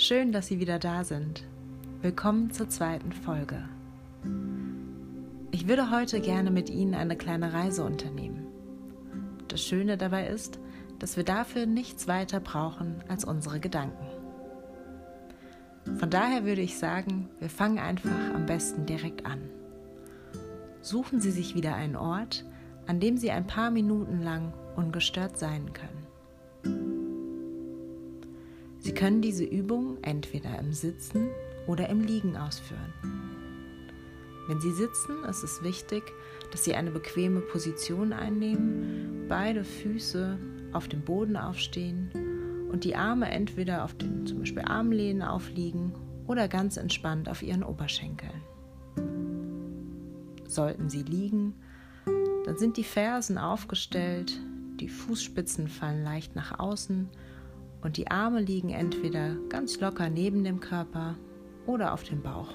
Schön, dass Sie wieder da sind. Willkommen zur zweiten Folge. Ich würde heute gerne mit Ihnen eine kleine Reise unternehmen. Das Schöne dabei ist, dass wir dafür nichts weiter brauchen als unsere Gedanken. Von daher würde ich sagen, wir fangen einfach am besten direkt an. Suchen Sie sich wieder einen Ort, an dem Sie ein paar Minuten lang ungestört sein können. Sie können diese Übung entweder im Sitzen oder im Liegen ausführen. Wenn Sie sitzen, ist es wichtig, dass Sie eine bequeme Position einnehmen, beide Füße auf dem Boden aufstehen und die Arme entweder auf den zum Beispiel Armlehnen aufliegen oder ganz entspannt auf Ihren Oberschenkeln. Sollten Sie liegen, dann sind die Fersen aufgestellt, die Fußspitzen fallen leicht nach außen und die Arme liegen entweder ganz locker neben dem Körper oder auf dem Bauch,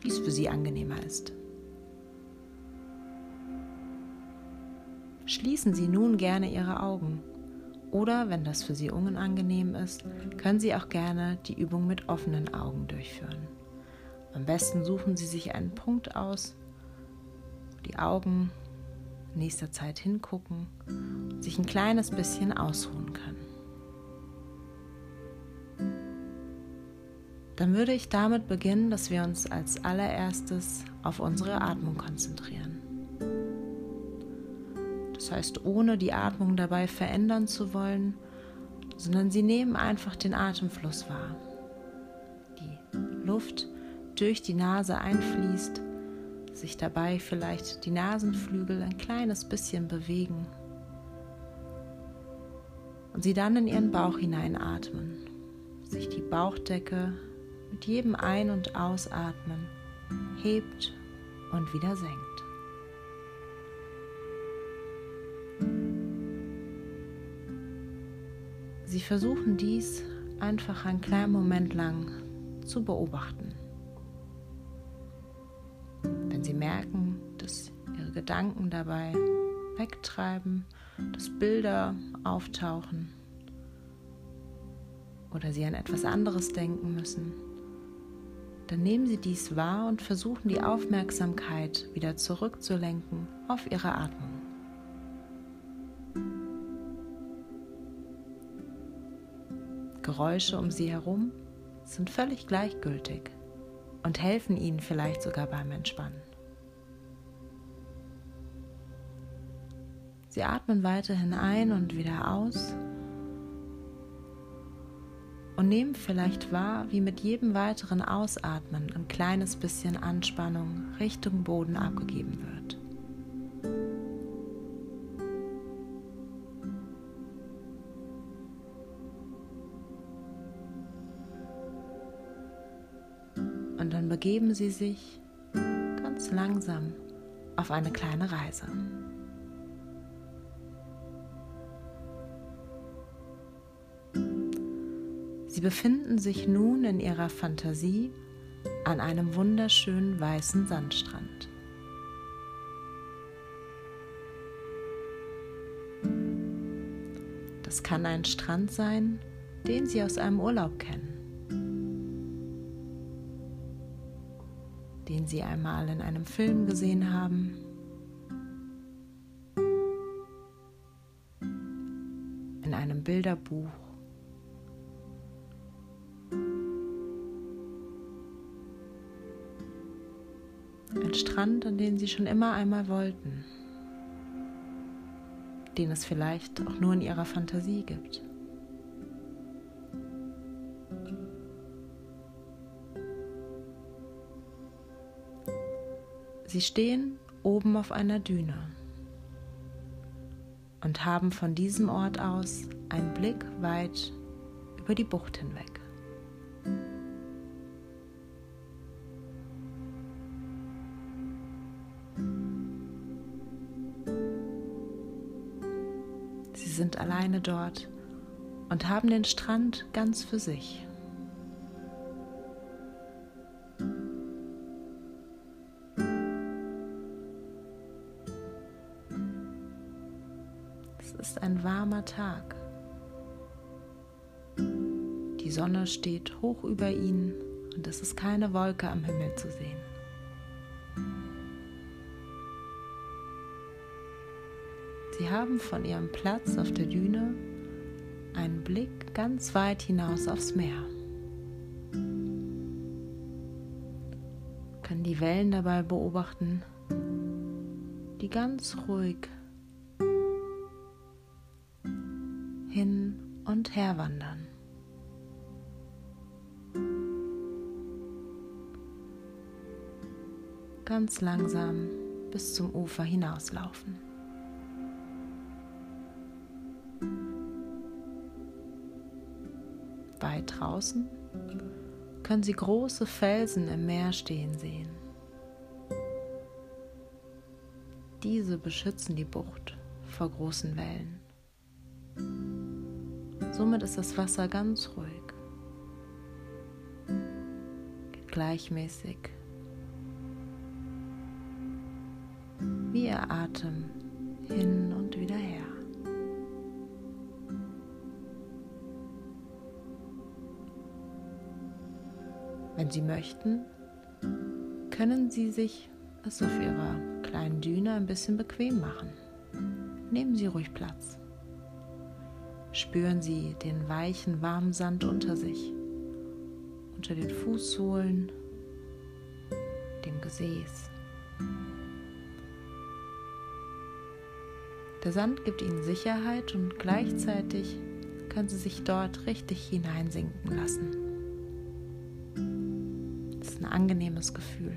wie es für Sie angenehmer ist. Schließen Sie nun gerne Ihre Augen oder, wenn das für Sie unangenehm ist, können Sie auch gerne die Übung mit offenen Augen durchführen. Am besten suchen Sie sich einen Punkt aus, wo die Augen in nächster Zeit hingucken und sich ein kleines bisschen ausruhen können. Dann würde ich damit beginnen, dass wir uns als allererstes auf unsere Atmung konzentrieren. Das heißt, ohne die Atmung dabei verändern zu wollen, sondern sie nehmen einfach den Atemfluss wahr. Die Luft durch die Nase einfließt, sich dabei vielleicht die Nasenflügel ein kleines bisschen bewegen und sie dann in ihren Bauch hineinatmen, sich die Bauchdecke mit jedem Ein- und Ausatmen hebt und wieder senkt. Sie versuchen dies einfach einen kleinen Moment lang zu beobachten. Wenn Sie merken, dass Ihre Gedanken dabei wegtreiben, dass Bilder auftauchen oder Sie an etwas anderes denken müssen, dann nehmen Sie dies wahr und versuchen die Aufmerksamkeit wieder zurückzulenken auf Ihre Atmung. Geräusche um Sie herum sind völlig gleichgültig und helfen Ihnen vielleicht sogar beim Entspannen. Sie atmen weiterhin ein und wieder aus und nehmen vielleicht wahr, wie mit jedem weiteren Ausatmen ein kleines bisschen Anspannung Richtung Boden abgegeben wird. Und dann begeben Sie sich ganz langsam auf eine kleine Reise. Sie befinden sich nun in ihrer Fantasie an einem wunderschönen weißen Sandstrand. Das kann ein Strand sein, den Sie aus einem Urlaub kennen, den Sie einmal in einem Film gesehen haben. In einem Bilderbuch Strand, an den sie schon immer einmal wollten, den es vielleicht auch nur in ihrer Fantasie gibt. Sie stehen oben auf einer Düne und haben von diesem Ort aus einen Blick weit über die Bucht hinweg. Alleine dort und haben den Strand ganz für sich. Es ist ein warmer Tag. Die Sonne steht hoch über ihnen und es ist keine Wolke am Himmel zu sehen. Sie haben von ihrem Platz auf der Düne einen Blick ganz weit hinaus aufs Meer. Können die Wellen dabei beobachten, die ganz ruhig hin und her wandern. Ganz langsam bis zum Ufer hinauslaufen. Weit draußen können Sie große Felsen im Meer stehen sehen. Diese beschützen die Bucht vor großen Wellen. Somit ist das Wasser ganz ruhig, gleichmäßig, wie Ihr Atem hin und Wenn Sie möchten, können Sie sich es auf Ihrer kleinen Düne ein bisschen bequem machen. Nehmen Sie ruhig Platz. Spüren Sie den weichen, warmen Sand unter sich, unter den Fußsohlen, dem Gesäß. Der Sand gibt Ihnen Sicherheit und gleichzeitig können Sie sich dort richtig hineinsinken lassen ein angenehmes Gefühl.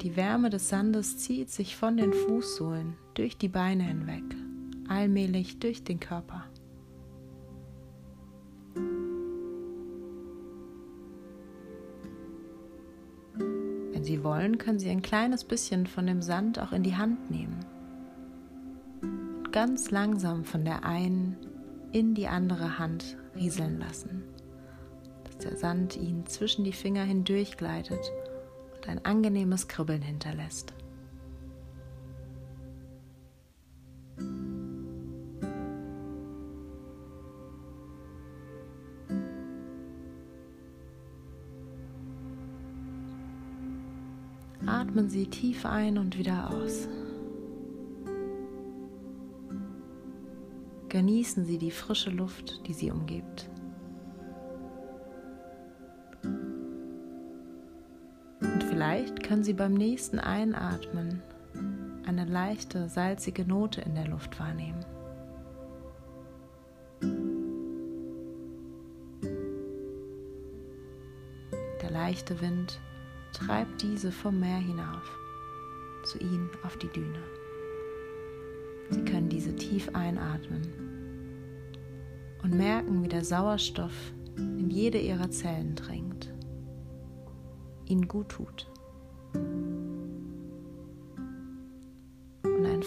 Die Wärme des Sandes zieht sich von den Fußsohlen durch die Beine hinweg, allmählich durch den Körper. Wenn Sie wollen, können Sie ein kleines bisschen von dem Sand auch in die Hand nehmen und ganz langsam von der einen in die andere Hand rieseln lassen der Sand ihn zwischen die Finger hindurch gleitet und ein angenehmes Kribbeln hinterlässt. Atmen Sie tief ein und wieder aus. Genießen Sie die frische Luft, die Sie umgibt. Vielleicht können Sie beim nächsten Einatmen eine leichte, salzige Note in der Luft wahrnehmen. Der leichte Wind treibt diese vom Meer hinauf zu Ihnen auf die Düne. Sie können diese tief einatmen und merken, wie der Sauerstoff in jede Ihrer Zellen dringt, Ihnen gut tut.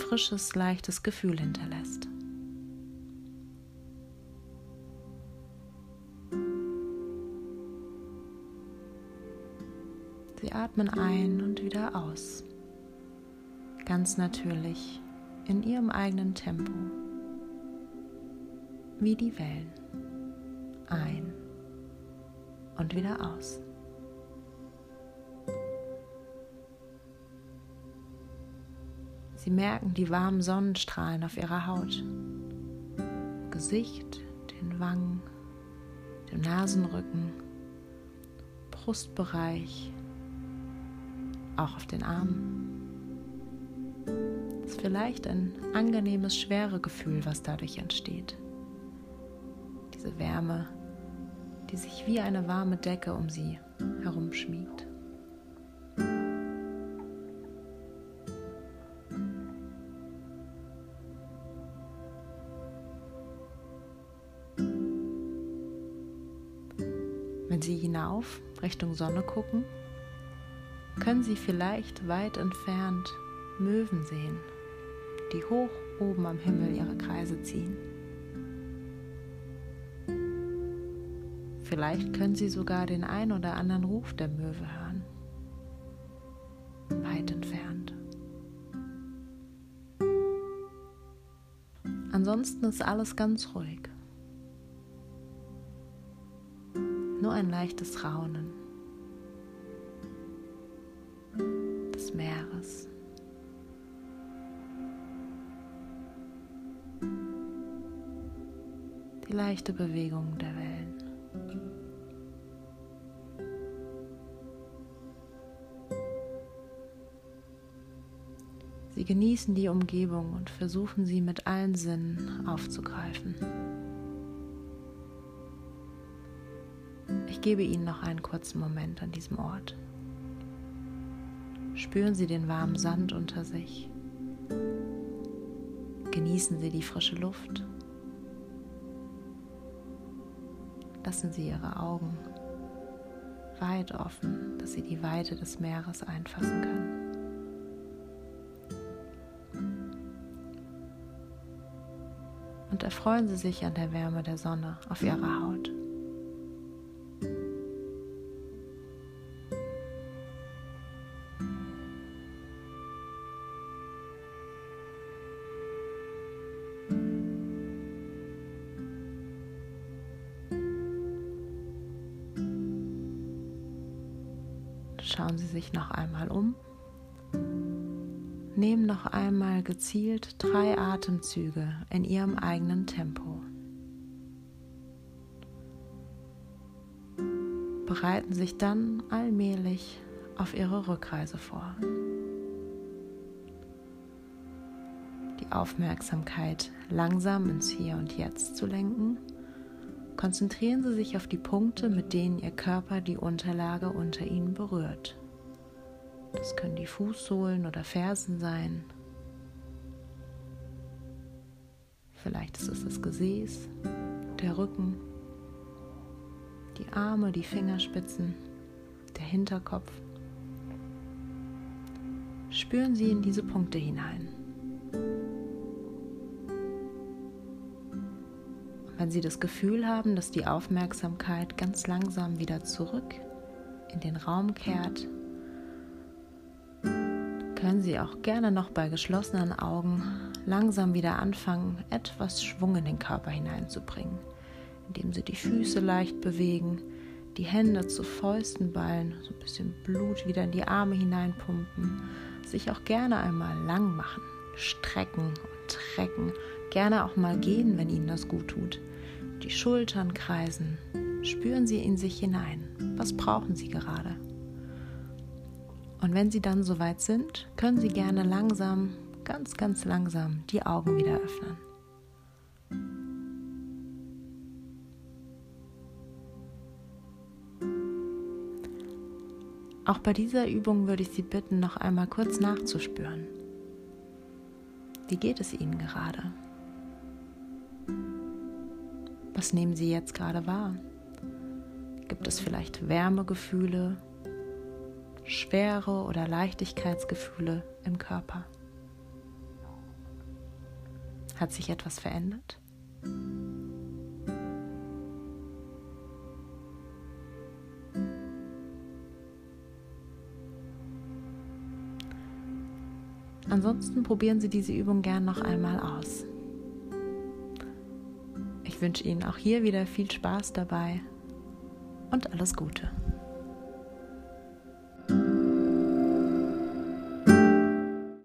Frisches, leichtes Gefühl hinterlässt. Sie atmen ein und wieder aus, ganz natürlich in ihrem eigenen Tempo, wie die Wellen. Ein und wieder aus. Sie merken die warmen Sonnenstrahlen auf ihrer Haut, Gesicht, den Wangen, dem Nasenrücken, Brustbereich, auch auf den Armen. Es ist vielleicht ein angenehmes, schwere Gefühl, was dadurch entsteht. Diese Wärme, die sich wie eine warme Decke um sie herumschmiegt. Wenn Sie hinauf Richtung Sonne gucken, können Sie vielleicht weit entfernt Möwen sehen, die hoch oben am Himmel ihre Kreise ziehen. Vielleicht können Sie sogar den ein oder anderen Ruf der Möwe hören, weit entfernt. Ansonsten ist alles ganz ruhig, ein leichtes Raunen des Meeres. Die leichte Bewegung der Wellen. Sie genießen die Umgebung und versuchen sie mit allen Sinnen aufzugreifen. Ich gebe Ihnen noch einen kurzen Moment an diesem Ort. Spüren Sie den warmen Sand unter sich. Genießen Sie die frische Luft. Lassen Sie Ihre Augen weit offen, dass Sie die Weite des Meeres einfassen können. und erfreuen Sie sich an der Wärme der Sonne auf Ihrer Haut. Schauen Sie sich noch einmal um. Nehmen noch einmal gezielt drei Atemzüge in Ihrem eigenen Tempo. Bereiten sich dann allmählich auf Ihre Rückreise vor. Die Aufmerksamkeit langsam ins Hier und Jetzt zu lenken konzentrieren Sie sich auf die Punkte, mit denen Ihr Körper die Unterlage unter Ihnen berührt. Das können die Fußsohlen oder Fersen sein. Vielleicht ist es das Gesäß, der Rücken, die Arme, die Fingerspitzen, der Hinterkopf. Spüren Sie in diese Punkte hinein. Wenn Sie das Gefühl haben, dass die Aufmerksamkeit ganz langsam wieder zurück in den Raum kehrt, können Sie auch gerne noch bei geschlossenen Augen langsam wieder anfangen, etwas Schwung in den Körper hineinzubringen, indem Sie die Füße leicht bewegen, die Hände zu Fäusten ballen, so ein bisschen Blut wieder in die Arme hineinpumpen, sich auch gerne einmal lang machen, strecken und trecken Gerne auch mal gehen, wenn Ihnen das gut tut. Die Schultern kreisen. Spüren Sie in sich hinein. Was brauchen Sie gerade? Und wenn Sie dann soweit sind, können Sie gerne langsam, ganz, ganz langsam die Augen wieder öffnen. Auch bei dieser Übung würde ich Sie bitten, noch einmal kurz nachzuspüren. Wie geht es Ihnen gerade? Was nehmen Sie jetzt gerade wahr? Gibt es vielleicht Wärmegefühle, Schwere oder Leichtigkeitsgefühle im Körper? Hat sich etwas verändert? Ansonsten probieren Sie diese Übung gern noch einmal aus. Ich wünsche Ihnen auch hier wieder viel Spaß dabei und alles Gute.